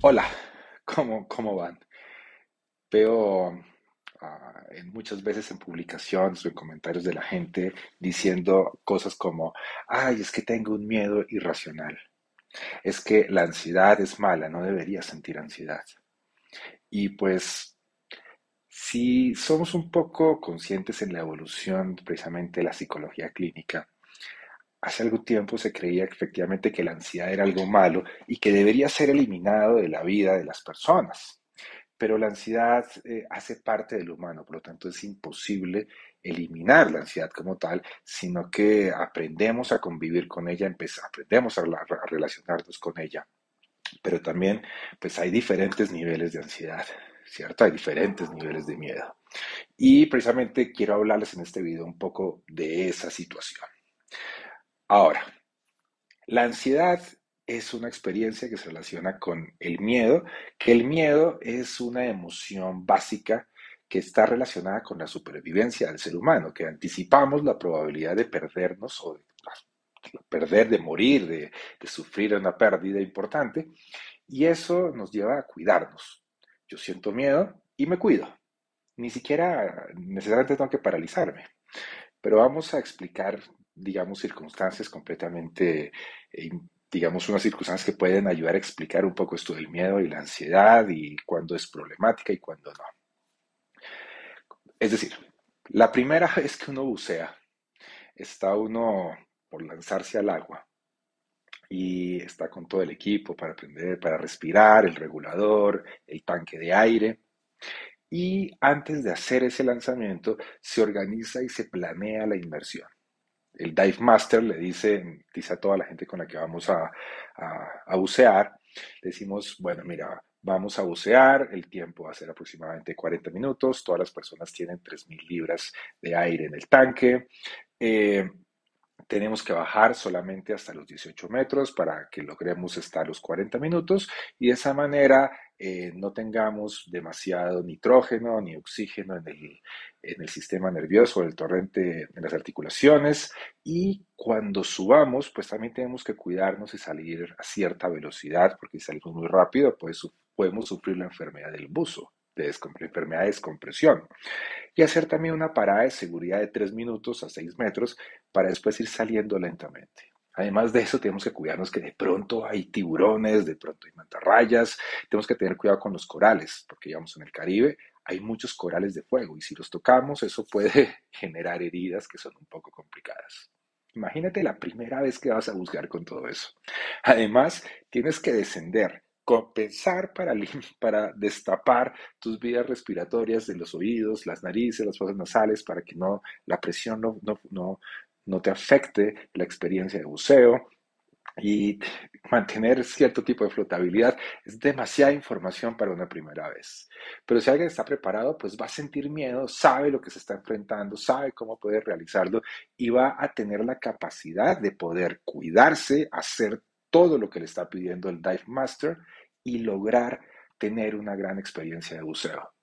Hola, ¿cómo, cómo van? Veo ah, muchas veces en publicaciones o en comentarios de la gente diciendo cosas como, ay, es que tengo un miedo irracional. Es que la ansiedad es mala, no debería sentir ansiedad. Y pues, si somos un poco conscientes en la evolución precisamente de la psicología clínica, hace algún tiempo se creía efectivamente que la ansiedad era algo malo y que debería ser eliminado de la vida de las personas. Pero la ansiedad eh, hace parte del humano, por lo tanto es imposible eliminar la ansiedad como tal, sino que aprendemos a convivir con ella, aprendemos a, a relacionarnos con ella. Pero también, pues hay diferentes niveles de ansiedad, ¿cierto? Hay diferentes niveles de miedo. Y precisamente quiero hablarles en este video un poco de esa situación. Ahora, la ansiedad es una experiencia que se relaciona con el miedo, que el miedo es una emoción básica que está relacionada con la supervivencia del ser humano, que anticipamos la probabilidad de perdernos o de perder, de morir, de, de sufrir una pérdida importante, y eso nos lleva a cuidarnos. Yo siento miedo y me cuido. Ni siquiera necesariamente tengo que paralizarme. Pero vamos a explicar digamos, circunstancias completamente, eh, digamos, unas circunstancias que pueden ayudar a explicar un poco esto del miedo y la ansiedad y cuándo es problemática y cuándo no. Es decir, la primera vez que uno bucea, está uno por lanzarse al agua y está con todo el equipo para aprender, para respirar, el regulador, el tanque de aire. Y antes de hacer ese lanzamiento, se organiza y se planea la inmersión el dive master le dice, dice a toda la gente con la que vamos a, a, bucear, decimos, bueno, mira, vamos a bucear, el tiempo va a ser aproximadamente 40 minutos, todas las personas tienen 3.000 libras de aire en el tanque. Eh, tenemos que bajar solamente hasta los 18 metros para que logremos estar los 40 minutos y de esa manera eh, no tengamos demasiado nitrógeno ni oxígeno en el, en el sistema nervioso, el torrente en las articulaciones y cuando subamos pues también tenemos que cuidarnos y salir a cierta velocidad porque si salimos muy rápido pues podemos sufrir la enfermedad del buzo de enfermedad de descompresión. Y hacer también una parada de seguridad de 3 minutos a 6 metros para después ir saliendo lentamente. Además de eso, tenemos que cuidarnos que de pronto hay tiburones, de pronto hay mantarrayas, tenemos que tener cuidado con los corales, porque digamos en el Caribe hay muchos corales de fuego y si los tocamos eso puede generar heridas que son un poco complicadas. Imagínate la primera vez que vas a buscar con todo eso. Además, tienes que descender compensar para, para destapar tus vías respiratorias de los oídos, las narices, las fosas nasales, para que no, la presión no, no, no, te afecte la experiencia de buceo y mantener cierto tipo de flotabilidad es demasiada información para una primera vez. Pero si alguien está preparado, pues va a sentir miedo, sabe lo que se está enfrentando, sabe cómo puede realizarlo y va a tener la capacidad de poder cuidarse, hacer todo lo que le está pidiendo el Dive Master y lograr tener una gran experiencia de buceo.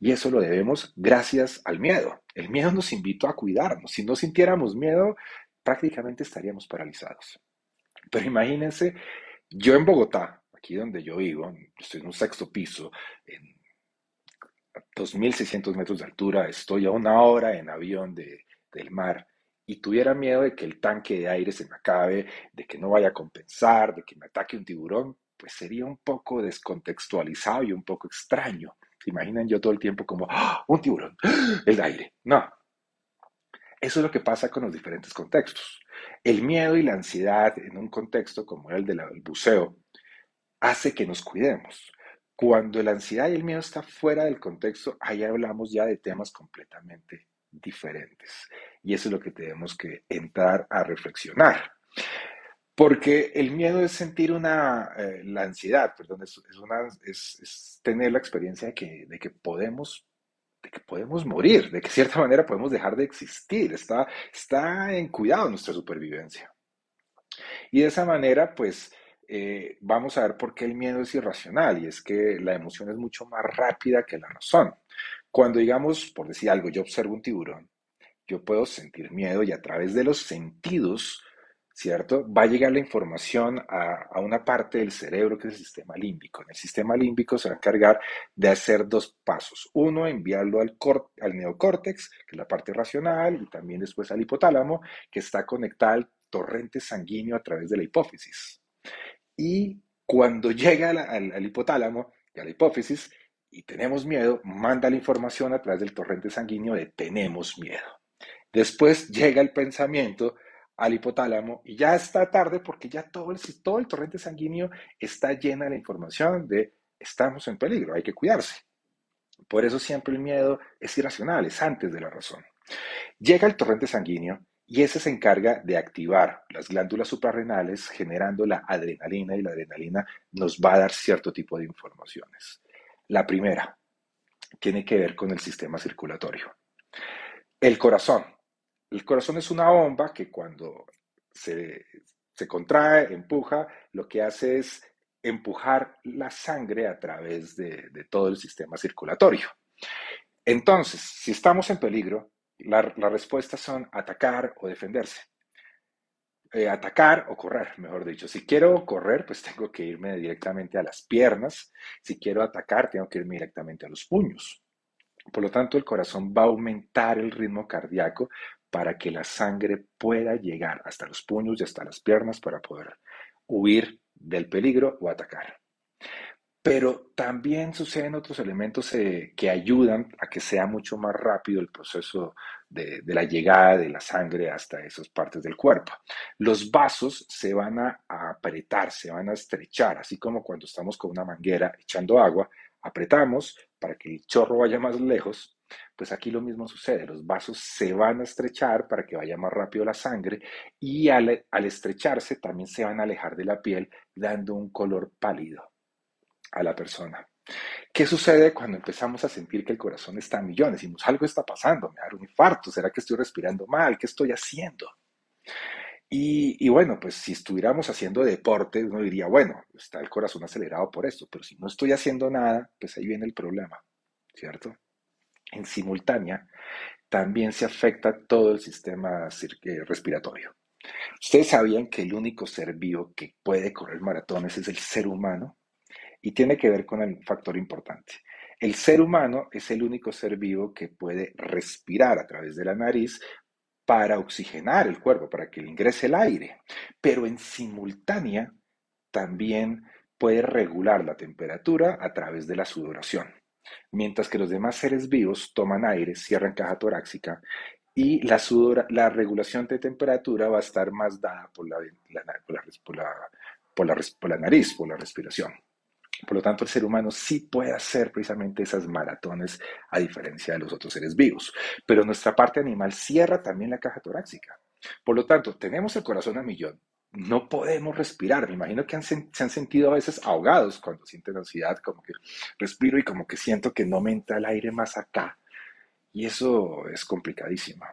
Y eso lo debemos gracias al miedo. El miedo nos invitó a cuidarnos. Si no sintiéramos miedo, prácticamente estaríamos paralizados. Pero imagínense, yo en Bogotá, aquí donde yo vivo, estoy en un sexto piso, en 2.600 metros de altura, estoy a una hora en avión de, del mar y tuviera miedo de que el tanque de aire se me acabe, de que no vaya a compensar, de que me ataque un tiburón, pues sería un poco descontextualizado y un poco extraño. ¿Se imaginan yo todo el tiempo como, ¡Ah! un tiburón, el aire? No. Eso es lo que pasa con los diferentes contextos. El miedo y la ansiedad en un contexto como el del buceo hace que nos cuidemos. Cuando la ansiedad y el miedo están fuera del contexto, ahí hablamos ya de temas completamente diferentes. Y eso es lo que tenemos que entrar a reflexionar. Porque el miedo es sentir una, eh, la ansiedad, perdón, es, es tener la experiencia de que, de que podemos de que podemos morir, de que de cierta manera podemos dejar de existir, está, está en cuidado nuestra supervivencia. Y de esa manera, pues, eh, vamos a ver por qué el miedo es irracional y es que la emoción es mucho más rápida que la razón. Cuando digamos, por decir algo, yo observo un tiburón, yo puedo sentir miedo y a través de los sentidos ¿cierto? Va a llegar la información a, una parte del cerebro que es el sistema límbico. En el sistema límbico se va a encargar de hacer dos pasos. Uno, enviarlo al, al neocórtex, que es la parte racional, y también después al hipotálamo, que está conectado al torrente sanguíneo a través de la hipófisis. Y cuando llega al, al hipotálamo y a la hipófisis y tenemos miedo, manda la información a través del torrente sanguíneo de tenemos miedo. Después llega el pensamiento al hipotálamo y ya está tarde porque ya todo el, todo el torrente sanguíneo está llena de la información de estamos en peligro, hay que cuidarse. Por eso siempre el miedo es irracional, es antes de la razón. Llega el torrente sanguíneo y ese se encarga de activar las glándulas suprarrenales generando la adrenalina y la adrenalina nos va a dar cierto tipo de informaciones. La primera tiene que ver con el sistema circulatorio. El corazón, el corazón es una bomba que cuando se, contrae, empuja, lo que hace es empujar la sangre a través de, todo el sistema circulatorio. Entonces, si estamos en peligro, las respuestas son atacar o defenderse. Eh, atacar o correr, mejor dicho. Si quiero correr, pues tengo que irme directamente a las piernas. Si quiero atacar, tengo que irme directamente a los puños. Por lo tanto, el corazón va a aumentar el ritmo cardíaco para que la sangre pueda llegar hasta los puños y hasta las piernas para poder huir del peligro o atacar. Pero también suceden otros elementos eh, que ayudan a que sea mucho más rápido el proceso de, la llegada de la sangre hasta esas partes del cuerpo. Los vasos se van a apretar, se van a estrechar, así como cuando estamos con una manguera echando agua, apretamos para que el chorro vaya más lejos pues aquí lo mismo sucede, los vasos se van a estrechar para que vaya más rápido la sangre y al, estrecharse también se van a alejar de la piel dando un color pálido a la persona. ¿Qué sucede cuando empezamos a sentir que el corazón está a millones? Algo está pasando, me da un infarto, ¿será que estoy respirando mal? ¿Qué estoy haciendo? Y, y, bueno, pues si estuviéramos haciendo deporte, uno diría, bueno, está el corazón acelerado por esto, pero si no estoy haciendo nada, pues ahí viene el problema, ¿cierto? En simultánea, también se afecta todo el sistema eh, respiratorio. Ustedes sabían que el único ser vivo que puede correr maratones es el ser humano y tiene que ver con el factor importante. El ser humano es el único ser vivo que puede respirar a través de la nariz para oxigenar el cuerpo, para que le ingrese el aire, pero en simultánea también puede regular la temperatura a través de la sudoración mientras que los demás seres vivos toman aire, cierran caja torácica y la, la regulación de temperatura va a estar más dada por la, por, la, nariz, por la respiración. Por lo tanto, el ser humano sí puede hacer precisamente esas maratones a diferencia de los otros seres vivos. Pero nuestra parte animal cierra también la caja torácica. Por lo tanto, tenemos el corazón a millón, no podemos respirar. Me imagino que se han sentido a veces ahogados cuando sienten ansiedad, como que respiro y como que siento que no me entra el aire más acá. Y eso es complicadísimo.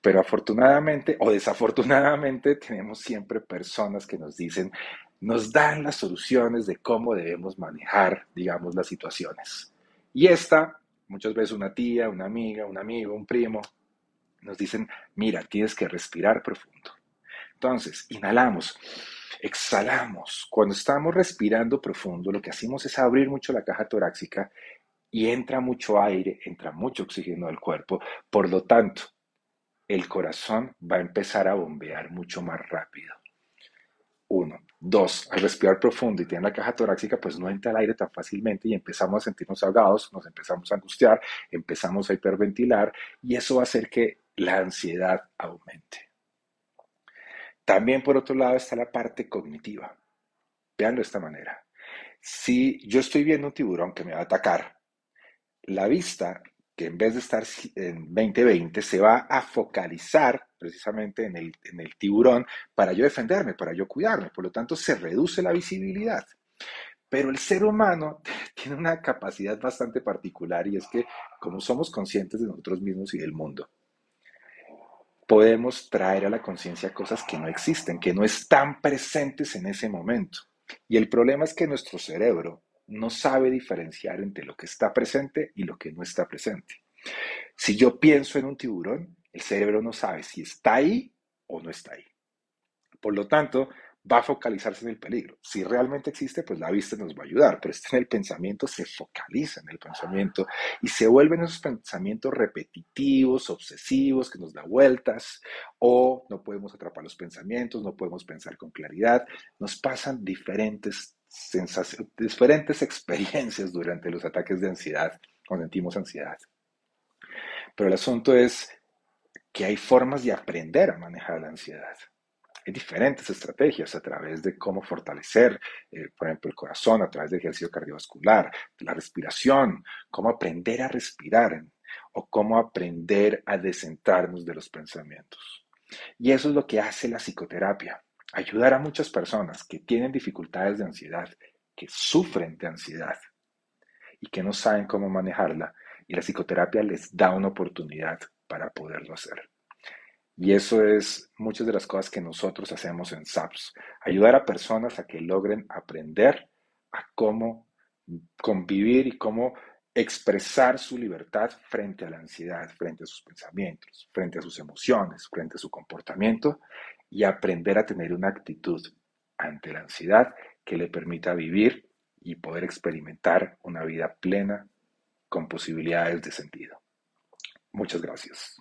Pero afortunadamente o desafortunadamente tenemos siempre personas que nos dicen, nos dan las soluciones de cómo debemos manejar, digamos, las situaciones. Y esta, muchas veces una tía, una amiga, un amigo, un primo, nos dicen, mira, tienes que respirar profundo entonces, inhalamos, exhalamos. Cuando estamos respirando profundo, lo que hacemos es abrir mucho la caja torácica y entra mucho aire, entra mucho oxígeno al cuerpo. Por lo tanto, el corazón va a empezar a bombear mucho más rápido. Uno. Dos, al respirar profundo y tener la caja torácica, pues no entra el aire tan fácilmente y empezamos a sentirnos ahogados, nos empezamos a angustiar, empezamos a hiperventilar y eso va a hacer que la ansiedad aumente. También por otro lado está la parte cognitiva. Veanlo de esta manera. Si yo estoy viendo un tiburón que me va a atacar, la vista, que en vez de estar en 2020, se va a focalizar precisamente en el, en el tiburón para yo defenderme, para yo cuidarme. Por lo tanto, se reduce la visibilidad. Pero el ser humano tiene una capacidad bastante particular y es que como somos conscientes de nosotros mismos y del mundo, podemos traer a la conciencia cosas que no existen, que no están presentes en ese momento. Y el problema es que nuestro cerebro no sabe diferenciar entre lo que está presente y lo que no está presente. Si yo pienso en un tiburón, el cerebro no sabe si está ahí o no está ahí. Por lo tanto, va a focalizarse en el peligro. Si realmente existe, pues la vista nos va a ayudar, pero está en el pensamiento, se focaliza en el pensamiento y se vuelven esos pensamientos repetitivos, obsesivos, que nos da vueltas, o no podemos atrapar los pensamientos, no podemos pensar con claridad, nos pasan diferentes sensaciones, diferentes experiencias durante los ataques de ansiedad, cuando sentimos ansiedad. Pero el asunto es que hay formas de aprender a manejar la ansiedad. Hay diferentes estrategias a través de cómo fortalecer, eh, por ejemplo, el corazón, a través del ejercicio cardiovascular, la respiración, cómo aprender a respirar o cómo aprender a descentrarnos de los pensamientos. Y eso es lo que hace la psicoterapia, ayudar a muchas personas que tienen dificultades de ansiedad, que sufren de ansiedad y que no saben cómo manejarla. Y la psicoterapia les da una oportunidad para poderlo hacer. Y eso es muchas de las cosas que nosotros hacemos en SAPS. Ayudar a personas a que logren aprender a cómo convivir y cómo expresar su libertad frente a la ansiedad, frente a sus pensamientos, frente a sus emociones, frente a su comportamiento y aprender a tener una actitud ante la ansiedad que le permita vivir y poder experimentar una vida plena con posibilidades de sentido. Muchas gracias.